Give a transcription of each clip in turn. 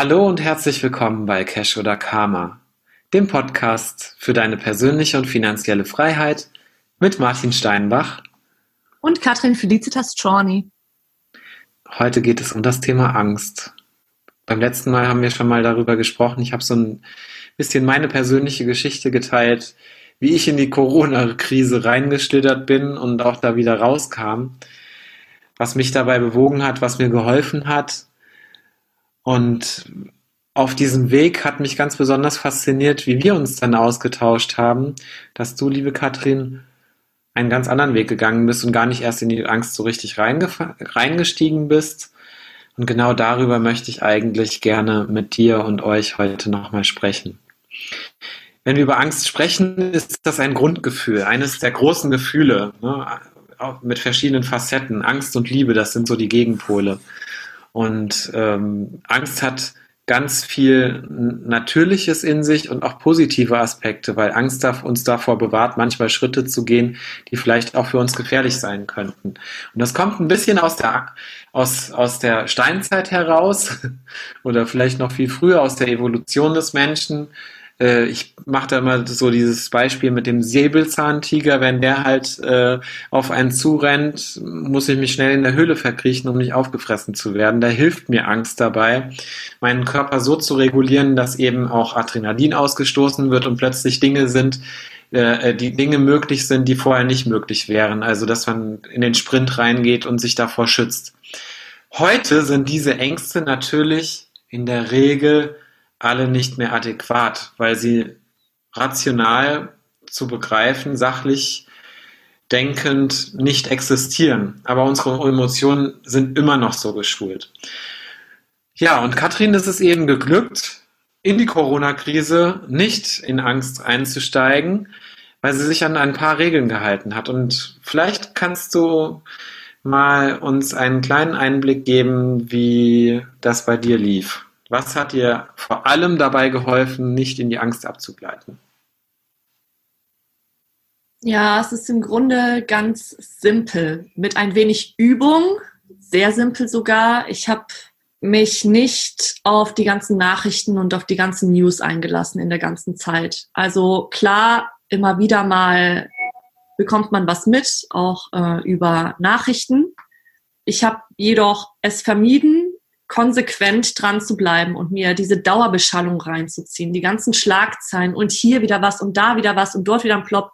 Hallo und herzlich willkommen bei Cash oder Karma, dem Podcast für deine persönliche und finanzielle Freiheit mit Martin Steinbach. Und Katrin Felicitas Czorny. Heute geht es um das Thema Angst. Beim letzten Mal haben wir schon mal darüber gesprochen. Ich habe so ein bisschen meine persönliche Geschichte geteilt, wie ich in die Corona-Krise reingeschlittert bin und auch da wieder rauskam, was mich dabei bewogen hat, was mir geholfen hat und auf diesem Weg hat mich ganz besonders fasziniert, wie wir uns dann ausgetauscht haben, dass du, liebe Katrin, einen ganz anderen Weg gegangen bist und gar nicht erst in die Angst so richtig reingestiegen bist. Und genau darüber möchte ich eigentlich gerne mit dir und euch heute nochmal sprechen. Wenn wir über Angst sprechen, ist das ein Grundgefühl, eines der großen Gefühle, ne, mit verschiedenen Facetten. Angst und Liebe, das sind so die Gegenpole. Und ähm, Angst hat ganz viel Natürliches in sich und auch positive Aspekte, weil Angst uns davor bewahrt, manchmal Schritte zu gehen, die vielleicht auch für uns gefährlich sein könnten. Und das kommt ein bisschen aus der, aus, aus der Steinzeit heraus oder vielleicht noch viel früher aus der Evolution des Menschen, äh, ich mache da immer so dieses Beispiel mit dem Säbelzahntiger, wenn der halt äh, auf einen zurennt, muss ich mich schnell in der Höhle verkriechen, um nicht aufgefressen zu werden. Da hilft mir Angst dabei, meinen Körper so zu regulieren, dass eben auch Adrenalin ausgestoßen wird und plötzlich Dinge sind, äh, die Dinge möglich sind, die vorher nicht möglich wären. Also dass man in den Sprint reingeht und sich davor schützt. Heute sind diese Ängste natürlich in der Regel alle nicht mehr adäquat, weil sie rational zu begreifen, sachlich denkend nicht existieren. Aber unsere Emotionen sind immer noch so geschult. Ja, und Katrin ist es eben geglückt, in die Corona-Krise nicht in Angst einzusteigen, weil sie sich an ein paar Regeln gehalten hat. Und vielleicht kannst du mal uns einen kleinen Einblick geben, wie das bei dir lief. Was hat dir vor allem dabei geholfen, nicht in die Angst abzugleiten? Ja, es ist im Grunde ganz simpel. Mit ein wenig Übung, sehr simpel sogar. Ich habe mich nicht auf die ganzen Nachrichten und auf die ganzen News eingelassen in der ganzen Zeit. Also klar, immer wieder mal bekommt man was mit, auch äh, über Nachrichten. Ich habe jedoch es vermieden, konsequent dran zu bleiben und mir diese Dauerbeschallung reinzuziehen, die ganzen Schlagzeilen und hier wieder was und da wieder was und dort wieder ein Plop.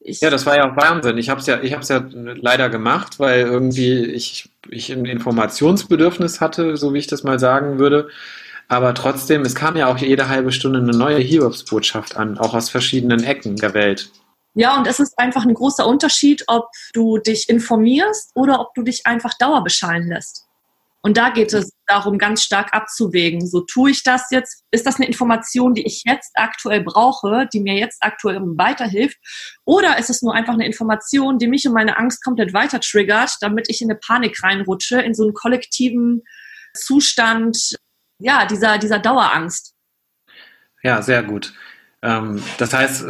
Ich ja, das war ja auch Wahnsinn. Ich habe es ja, ich hab's ja leider gemacht, weil irgendwie ich, ich ein Informationsbedürfnis hatte, so wie ich das mal sagen würde. Aber trotzdem, es kam ja auch jede halbe Stunde eine neue Hiobsbotschaft an, auch aus verschiedenen Ecken der Welt. Ja, und es ist einfach ein großer Unterschied, ob du dich informierst oder ob du dich einfach dauerbeschallen lässt. Und da geht es darum, ganz stark abzuwägen. So tue ich das jetzt? Ist das eine Information, die ich jetzt aktuell brauche, die mir jetzt aktuell weiterhilft? Oder ist es nur einfach eine Information, die mich und meine Angst komplett weiter triggert, damit ich in eine Panik reinrutsche, in so einen kollektiven Zustand, ja, dieser, dieser Dauerangst? Ja, sehr gut. Ähm, das heißt,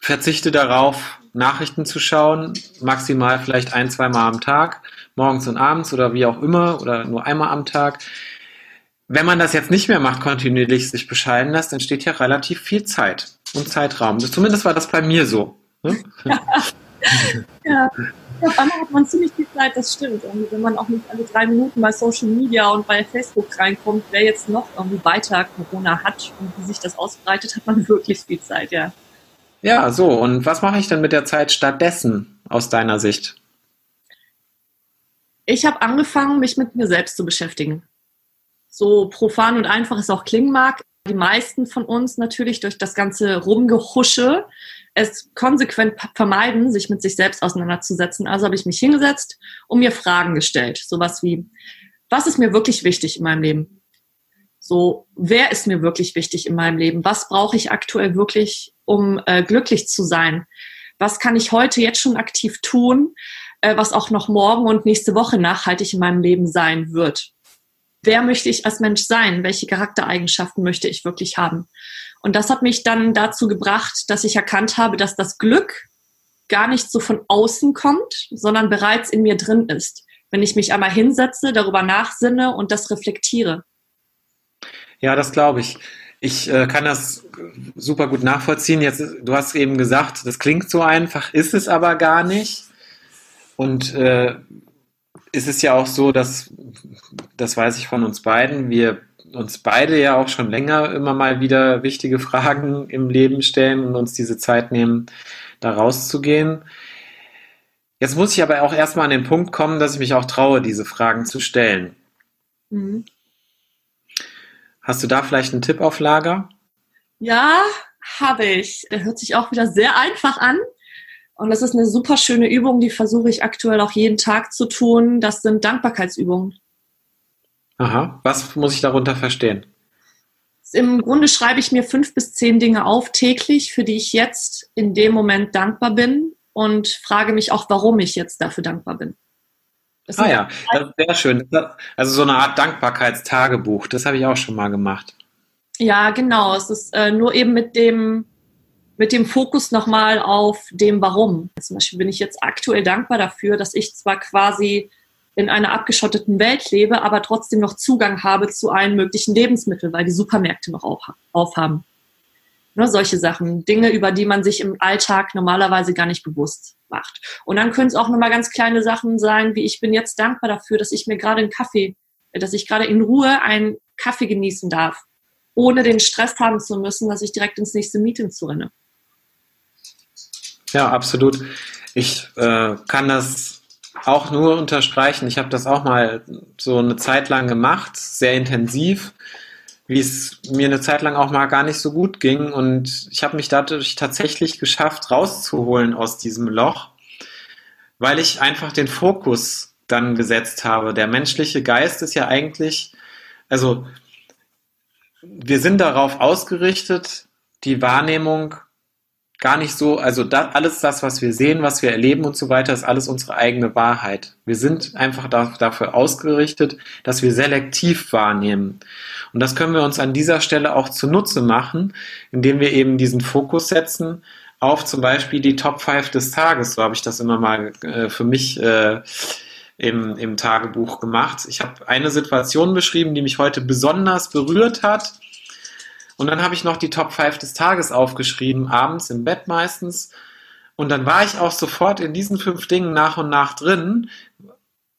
verzichte darauf, Nachrichten zu schauen, maximal vielleicht ein, zwei Mal am Tag, morgens und abends oder wie auch immer oder nur einmal am Tag. Wenn man das jetzt nicht mehr macht, kontinuierlich sich bescheiden lässt, dann steht ja relativ viel Zeit und Zeitraum. Zumindest war das bei mir so. Ne? Ja. ja. Auf einmal hat man ziemlich viel Zeit, das stimmt. Und wenn man auch nicht alle drei Minuten bei Social Media und bei Facebook reinkommt, wer jetzt noch irgendwie weiter Corona hat und wie sich das ausbreitet, hat man wirklich viel Zeit, ja. Ja, so. Und was mache ich denn mit der Zeit stattdessen aus deiner Sicht? Ich habe angefangen, mich mit mir selbst zu beschäftigen. So profan und einfach es auch klingen mag, die meisten von uns natürlich durch das ganze Rumgehusche es konsequent vermeiden, sich mit sich selbst auseinanderzusetzen. Also habe ich mich hingesetzt und mir Fragen gestellt. Sowas wie, was ist mir wirklich wichtig in meinem Leben? So, wer ist mir wirklich wichtig in meinem Leben? Was brauche ich aktuell wirklich, um äh, glücklich zu sein? Was kann ich heute jetzt schon aktiv tun, äh, was auch noch morgen und nächste Woche nachhaltig in meinem Leben sein wird? Wer möchte ich als Mensch sein? Welche Charaktereigenschaften möchte ich wirklich haben? Und das hat mich dann dazu gebracht, dass ich erkannt habe, dass das Glück gar nicht so von außen kommt, sondern bereits in mir drin ist. Wenn ich mich einmal hinsetze, darüber nachsinne und das reflektiere. Ja, das glaube ich. Ich äh, kann das super gut nachvollziehen. Jetzt, du hast eben gesagt, das klingt so einfach, ist es aber gar nicht. Und äh, ist es ja auch so, dass, das weiß ich von uns beiden, wir uns beide ja auch schon länger immer mal wieder wichtige Fragen im Leben stellen und uns diese Zeit nehmen, da rauszugehen. Jetzt muss ich aber auch erstmal an den Punkt kommen, dass ich mich auch traue, diese Fragen zu stellen. Mhm. Hast du da vielleicht einen Tipp auf Lager? Ja, habe ich. Der hört sich auch wieder sehr einfach an. Und das ist eine super schöne Übung, die versuche ich aktuell auch jeden Tag zu tun. Das sind Dankbarkeitsübungen. Aha, was muss ich darunter verstehen? Im Grunde schreibe ich mir fünf bis zehn Dinge auf täglich, für die ich jetzt in dem Moment dankbar bin und frage mich auch, warum ich jetzt dafür dankbar bin. Das ah ja, das ist sehr schön. Also so eine Art Dankbarkeitstagebuch, das habe ich auch schon mal gemacht. Ja, genau. Es ist äh, nur eben mit dem, mit dem Fokus nochmal auf dem Warum. Zum Beispiel bin ich jetzt aktuell dankbar dafür, dass ich zwar quasi in einer abgeschotteten Welt lebe, aber trotzdem noch Zugang habe zu allen möglichen Lebensmitteln, weil die Supermärkte noch auf, aufhaben. Ne, solche Sachen, Dinge, über die man sich im Alltag normalerweise gar nicht bewusst macht. Und dann können es auch nochmal ganz kleine Sachen sein, wie ich bin jetzt dankbar dafür, dass ich mir gerade einen Kaffee, dass ich gerade in Ruhe einen Kaffee genießen darf, ohne den Stress haben zu müssen, dass ich direkt ins nächste Meeting zu renne. Ja, absolut. Ich äh, kann das auch nur unterstreichen. Ich habe das auch mal so eine Zeit lang gemacht, sehr intensiv wie es mir eine Zeit lang auch mal gar nicht so gut ging. Und ich habe mich dadurch tatsächlich geschafft, rauszuholen aus diesem Loch, weil ich einfach den Fokus dann gesetzt habe. Der menschliche Geist ist ja eigentlich, also wir sind darauf ausgerichtet, die Wahrnehmung gar nicht so, also da, alles das, was wir sehen, was wir erleben und so weiter, ist alles unsere eigene Wahrheit. Wir sind einfach da, dafür ausgerichtet, dass wir selektiv wahrnehmen. Und das können wir uns an dieser Stelle auch zunutze machen, indem wir eben diesen Fokus setzen auf zum Beispiel die Top 5 des Tages. So habe ich das immer mal äh, für mich äh, im, im Tagebuch gemacht. Ich habe eine Situation beschrieben, die mich heute besonders berührt hat und dann habe ich noch die Top 5 des Tages aufgeschrieben, abends im Bett meistens. Und dann war ich auch sofort in diesen fünf Dingen nach und nach drin.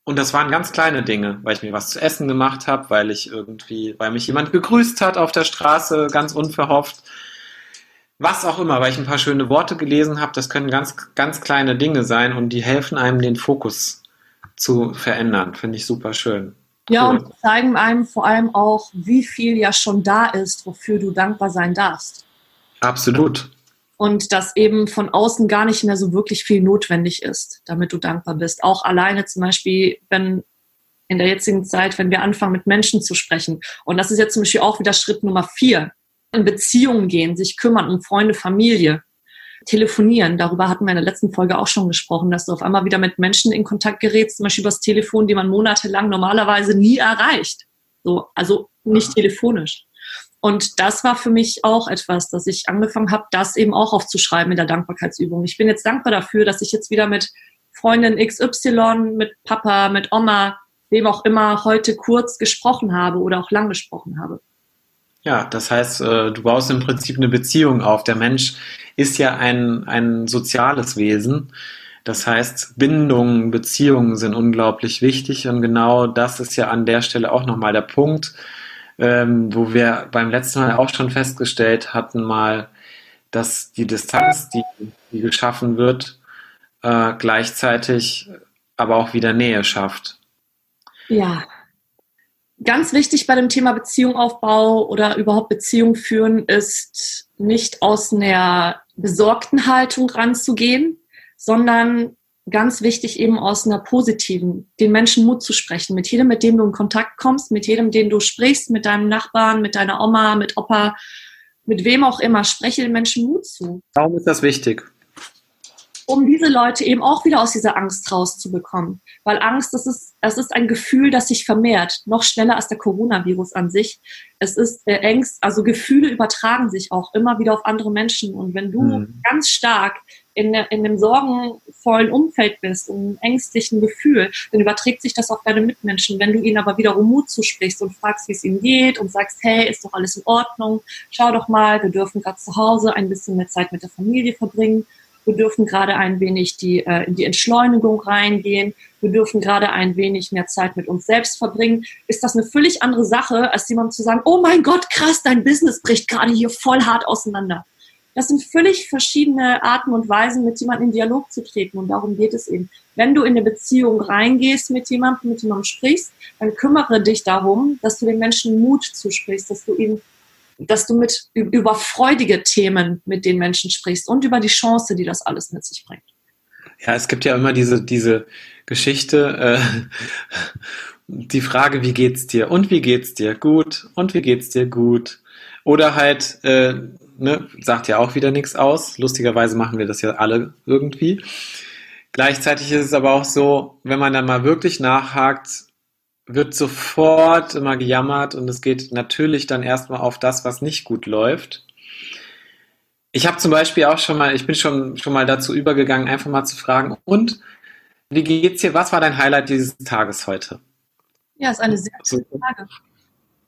Und das waren ganz kleine Dinge, weil ich mir was zu essen gemacht habe, weil ich irgendwie, weil mich jemand begrüßt hat auf der Straße, ganz unverhofft. Was auch immer, weil ich ein paar schöne Worte gelesen habe, das können ganz, ganz kleine Dinge sein und die helfen einem, den Fokus zu verändern. Finde ich super schön. Ja, cool. und zeigen einem vor allem auch, wie viel ja schon da ist, wofür du dankbar sein darfst. Absolut. Und dass eben von außen gar nicht mehr so wirklich viel notwendig ist, damit du dankbar bist. Auch alleine zum Beispiel, wenn in der jetzigen Zeit, wenn wir anfangen, mit Menschen zu sprechen. Und das ist jetzt zum Beispiel auch wieder Schritt Nummer vier. In Beziehungen gehen, sich kümmern um Freunde, Familie telefonieren. Darüber hatten wir in der letzten Folge auch schon gesprochen, dass du auf einmal wieder mit Menschen in Kontakt gerätst, zum Beispiel übers Telefon, die man monatelang normalerweise nie erreicht. So, also nicht telefonisch. Und das war für mich auch etwas, dass ich angefangen habe, das eben auch aufzuschreiben in der Dankbarkeitsübung. Ich bin jetzt dankbar dafür, dass ich jetzt wieder mit Freundin XY, mit Papa, mit Oma, wem auch immer heute kurz gesprochen habe oder auch lang gesprochen habe. Ja, das heißt, äh, du baust im Prinzip eine Beziehung auf. Der Mensch ist ja ein, ein soziales Wesen. Das heißt, Bindungen, Beziehungen sind unglaublich wichtig und genau das ist ja an der Stelle auch nochmal der Punkt, ähm, wo wir beim letzten Mal auch schon festgestellt hatten, mal, dass die Distanz, die, die geschaffen wird, äh, gleichzeitig aber auch wieder Nähe schafft. Ja, ganz wichtig bei dem Thema Beziehungaufbau oder überhaupt Beziehung führen ist nicht aus einer besorgten Haltung ranzugehen, sondern ganz wichtig eben aus einer positiven, den Menschen Mut zu sprechen. Mit jedem, mit dem du in Kontakt kommst, mit jedem, den du sprichst, mit deinem Nachbarn, mit deiner Oma, mit Opa, mit wem auch immer, spreche den Menschen Mut zu. Warum ist das wichtig? Um diese Leute eben auch wieder aus dieser Angst rauszubekommen. Weil Angst, das ist, das ist ein Gefühl, das sich vermehrt, noch schneller als der Coronavirus an sich. Es ist äh, Ängst, also Gefühle übertragen sich auch immer wieder auf andere Menschen. Und wenn du mhm. ganz stark in, in einem sorgenvollen Umfeld bist, einem ängstlichen Gefühl, dann überträgt sich das auf deine Mitmenschen. Wenn du ihnen aber wiederum Mut zusprichst und fragst, wie es ihnen geht und sagst, hey, ist doch alles in Ordnung, schau doch mal, wir dürfen gerade zu Hause ein bisschen mehr Zeit mit der Familie verbringen wir dürfen gerade ein wenig die, äh, in die Entschleunigung reingehen. Wir dürfen gerade ein wenig mehr Zeit mit uns selbst verbringen. Ist das eine völlig andere Sache, als jemandem zu sagen, oh mein Gott, krass, dein Business bricht gerade hier voll hart auseinander. Das sind völlig verschiedene Arten und Weisen, mit jemandem in Dialog zu treten. Und darum geht es eben. Wenn du in eine Beziehung reingehst mit jemandem, mit jemandem sprichst, dann kümmere dich darum, dass du den Menschen Mut zusprichst, dass du ihnen dass du mit über freudige Themen mit den Menschen sprichst und über die Chance, die das alles mit sich bringt. Ja, es gibt ja immer diese, diese Geschichte, äh, die Frage, wie geht's dir? Und wie geht's dir? Gut. Und wie geht's dir? Gut. Oder halt, äh, ne, sagt ja auch wieder nichts aus. Lustigerweise machen wir das ja alle irgendwie. Gleichzeitig ist es aber auch so, wenn man dann mal wirklich nachhakt, wird sofort immer gejammert und es geht natürlich dann erstmal auf das, was nicht gut läuft. Ich habe zum Beispiel auch schon mal, ich bin schon, schon mal dazu übergegangen, einfach mal zu fragen, und wie geht's dir? Was war dein Highlight dieses Tages heute? Ja, ist eine sehr gute Frage.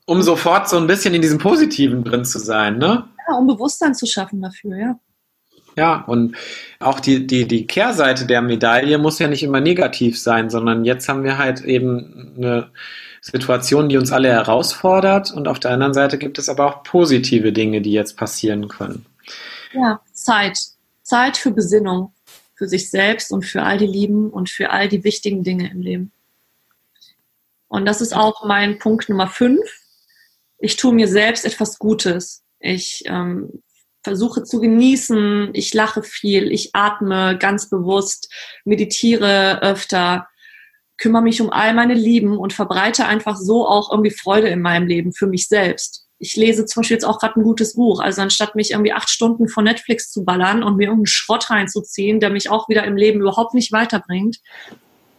Um sofort so ein bisschen in diesem Positiven drin zu sein, ne? Ja, um Bewusstsein zu schaffen dafür, ja. Ja, und auch die, die, die Kehrseite der Medaille muss ja nicht immer negativ sein, sondern jetzt haben wir halt eben eine Situation, die uns alle herausfordert und auf der anderen Seite gibt es aber auch positive Dinge, die jetzt passieren können. Ja, Zeit. Zeit für Besinnung, für sich selbst und für all die Lieben und für all die wichtigen Dinge im Leben. Und das ist auch mein Punkt Nummer fünf. Ich tue mir selbst etwas Gutes. Ich ähm, versuche zu genießen, ich lache viel, ich atme ganz bewusst, meditiere öfter, kümmere mich um all meine Lieben und verbreite einfach so auch irgendwie Freude in meinem Leben für mich selbst. Ich lese zum Beispiel jetzt auch gerade ein gutes Buch. Also anstatt mich irgendwie acht Stunden von Netflix zu ballern und mir irgendeinen Schrott reinzuziehen, der mich auch wieder im Leben überhaupt nicht weiterbringt.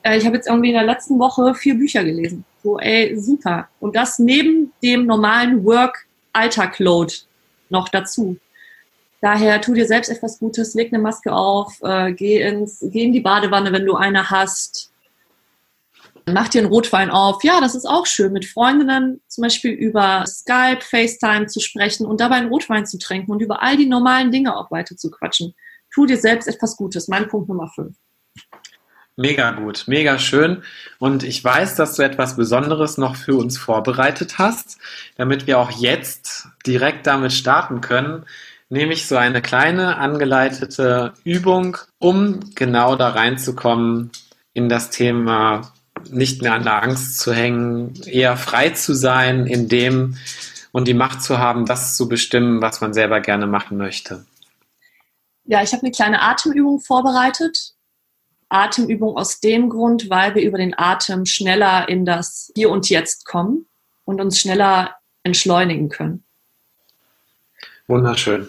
Äh, ich habe jetzt irgendwie in der letzten Woche vier Bücher gelesen. So, ey, super. Und das neben dem normalen Work-Alltag-Load noch dazu. Daher tu dir selbst etwas Gutes, leg eine Maske auf, äh, geh, ins, geh in die Badewanne, wenn du eine hast. Mach dir einen Rotwein auf. Ja, das ist auch schön, mit Freundinnen zum Beispiel über Skype, FaceTime zu sprechen und dabei einen Rotwein zu trinken und über all die normalen Dinge auch weiter zu quatschen. Tu dir selbst etwas Gutes. Mein Punkt Nummer 5. Mega gut, mega schön. Und ich weiß, dass du etwas Besonderes noch für uns vorbereitet hast, damit wir auch jetzt direkt damit starten können nämlich so eine kleine angeleitete Übung, um genau da reinzukommen in das Thema nicht mehr an der Angst zu hängen, eher frei zu sein in dem und die Macht zu haben, das zu bestimmen, was man selber gerne machen möchte. Ja, ich habe eine kleine Atemübung vorbereitet. Atemübung aus dem Grund, weil wir über den Atem schneller in das Hier und Jetzt kommen und uns schneller entschleunigen können. Wunderschön.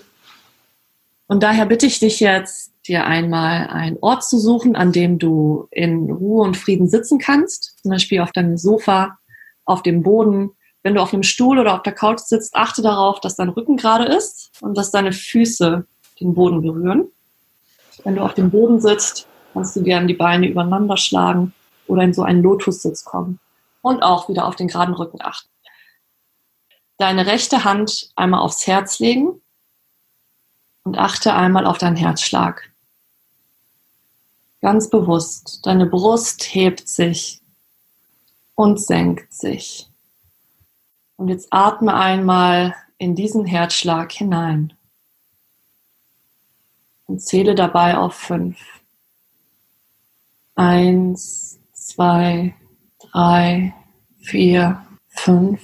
Und daher bitte ich dich jetzt, dir einmal einen Ort zu suchen, an dem du in Ruhe und Frieden sitzen kannst. Zum Beispiel auf deinem Sofa, auf dem Boden. Wenn du auf einem Stuhl oder auf der Couch sitzt, achte darauf, dass dein Rücken gerade ist und dass deine Füße den Boden berühren. Wenn du auf dem Boden sitzt, kannst du gerne die Beine übereinander schlagen oder in so einen Lotussitz kommen. Und auch wieder auf den geraden Rücken achten. Deine rechte Hand einmal aufs Herz legen und achte einmal auf deinen Herzschlag. Ganz bewusst, deine Brust hebt sich und senkt sich. Und jetzt atme einmal in diesen Herzschlag hinein und zähle dabei auf fünf. Eins, zwei, drei, vier, fünf.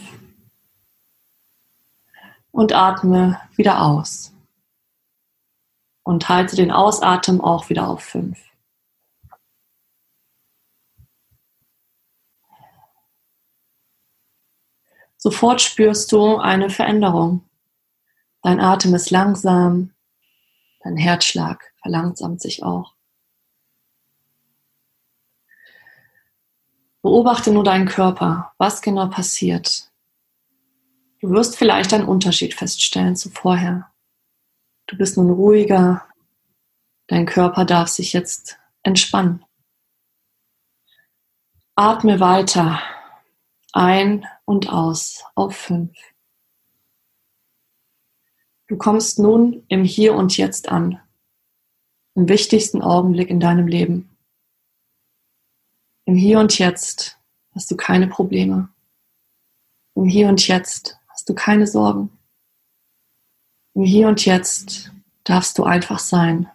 Und atme wieder aus und halte den Ausatem auch wieder auf 5. Sofort spürst du eine Veränderung. Dein Atem ist langsam, dein Herzschlag verlangsamt sich auch. Beobachte nur deinen Körper, was genau passiert. Du wirst vielleicht einen Unterschied feststellen zu vorher. Du bist nun ruhiger, dein Körper darf sich jetzt entspannen. Atme weiter ein und aus auf fünf. Du kommst nun im Hier und Jetzt an, im wichtigsten Augenblick in deinem Leben. Im Hier und Jetzt hast du keine Probleme. Im Hier und Jetzt hast du keine Sorgen. Im Hier und Jetzt darfst du einfach sein.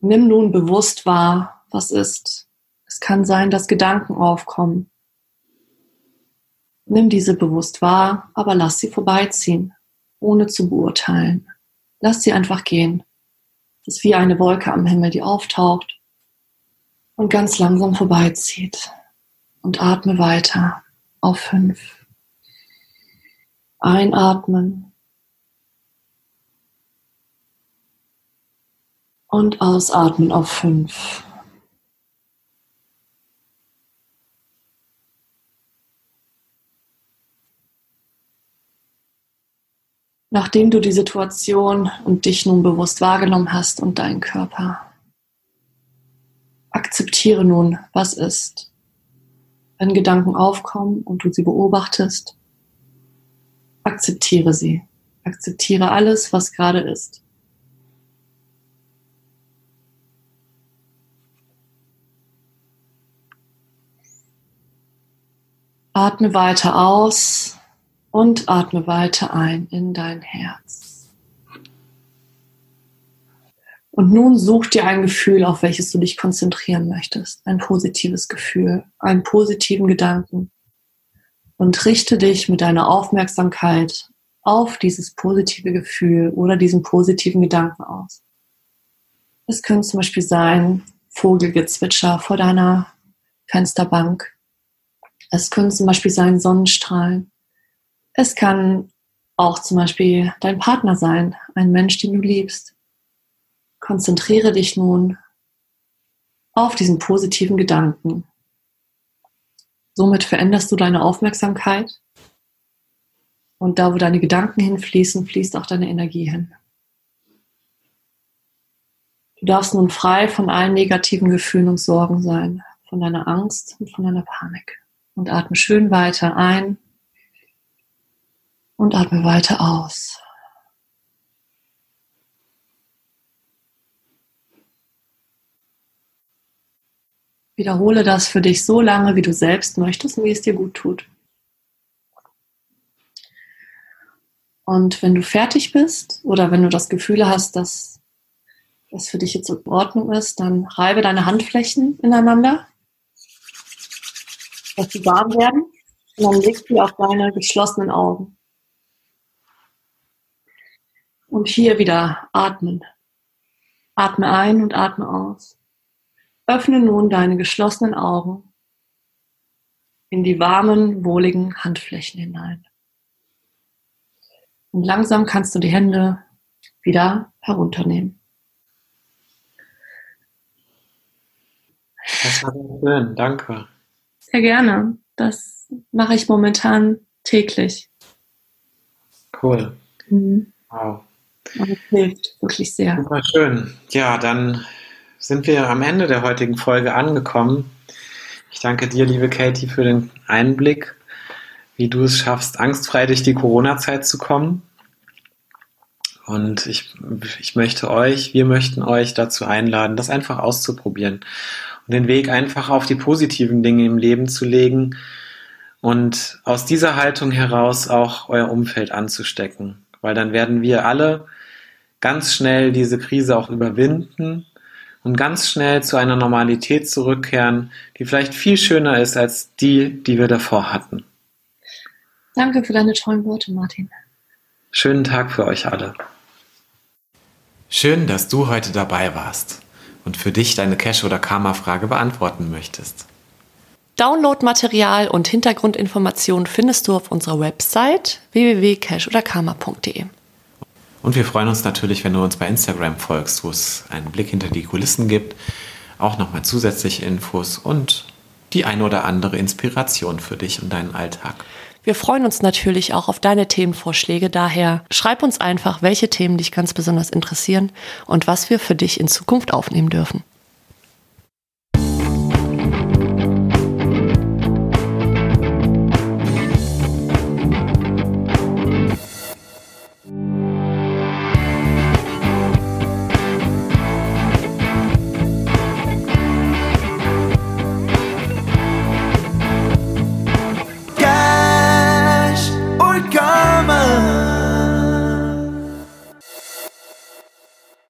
Nimm nun bewusst wahr, was ist. Es kann sein, dass Gedanken aufkommen, Nimm diese bewusst wahr, aber lass sie vorbeiziehen, ohne zu beurteilen. Lass sie einfach gehen. Es ist wie eine Wolke am Himmel, die auftaucht und ganz langsam vorbeizieht. Und atme weiter auf fünf. Einatmen. Und ausatmen auf fünf. nachdem du die Situation und dich nun bewusst wahrgenommen hast und deinen Körper. Akzeptiere nun, was ist. Wenn Gedanken aufkommen und du sie beobachtest, akzeptiere sie. Akzeptiere alles, was gerade ist. Atme weiter aus und atme weiter ein in dein Herz. Und nun such dir ein Gefühl, auf welches du dich konzentrieren möchtest. Ein positives Gefühl, einen positiven Gedanken. Und richte dich mit deiner Aufmerksamkeit auf dieses positive Gefühl oder diesen positiven Gedanken aus. Es könnte zum Beispiel sein, Vogelgezwitscher vor deiner Fensterbank. Es können zum Beispiel sein Sonnenstrahlen. Es kann auch zum Beispiel dein Partner sein, ein Mensch, den du liebst. Konzentriere dich nun auf diesen positiven Gedanken. Somit veränderst du deine Aufmerksamkeit und da, wo deine Gedanken hinfließen, fließt auch deine Energie hin. Du darfst nun frei von allen negativen Gefühlen und Sorgen sein, von deiner Angst und von deiner Panik. Und atme schön weiter ein und atme weiter aus. Wiederhole das für dich so lange, wie du selbst möchtest und wie es dir gut tut. Und wenn du fertig bist oder wenn du das Gefühl hast, dass das für dich jetzt in Ordnung ist, dann reibe deine Handflächen ineinander, dass sie warm werden und dann legst du auf deine geschlossenen Augen. Und hier wieder atmen. Atme ein und atme aus. Öffne nun deine geschlossenen Augen in die warmen, wohligen Handflächen hinein. Und langsam kannst du die Hände wieder herunternehmen. Das war sehr schön, danke. Sehr gerne. Das mache ich momentan täglich. Cool. Mhm. Wow. Das hilft wirklich sehr. Super schön. Ja, dann sind wir am Ende der heutigen Folge angekommen. Ich danke dir, liebe Katie, für den Einblick, wie du es schaffst, angstfrei durch die Corona-Zeit zu kommen. Und ich, ich möchte euch, wir möchten euch dazu einladen, das einfach auszuprobieren und den Weg einfach auf die positiven Dinge im Leben zu legen und aus dieser Haltung heraus auch euer Umfeld anzustecken. Weil dann werden wir alle ganz schnell diese Krise auch überwinden und ganz schnell zu einer Normalität zurückkehren, die vielleicht viel schöner ist als die, die wir davor hatten. Danke für deine tollen Worte, Martin. Schönen Tag für euch alle. Schön, dass du heute dabei warst und für dich deine Cash- oder Karma-Frage beantworten möchtest. Downloadmaterial und Hintergrundinformationen findest du auf unserer Website www.cashoderkarma.de. Und wir freuen uns natürlich, wenn du uns bei Instagram folgst, wo es einen Blick hinter die Kulissen gibt, auch nochmal zusätzliche Infos und die ein oder andere Inspiration für dich und deinen Alltag. Wir freuen uns natürlich auch auf deine Themenvorschläge. Daher schreib uns einfach, welche Themen dich ganz besonders interessieren und was wir für dich in Zukunft aufnehmen dürfen.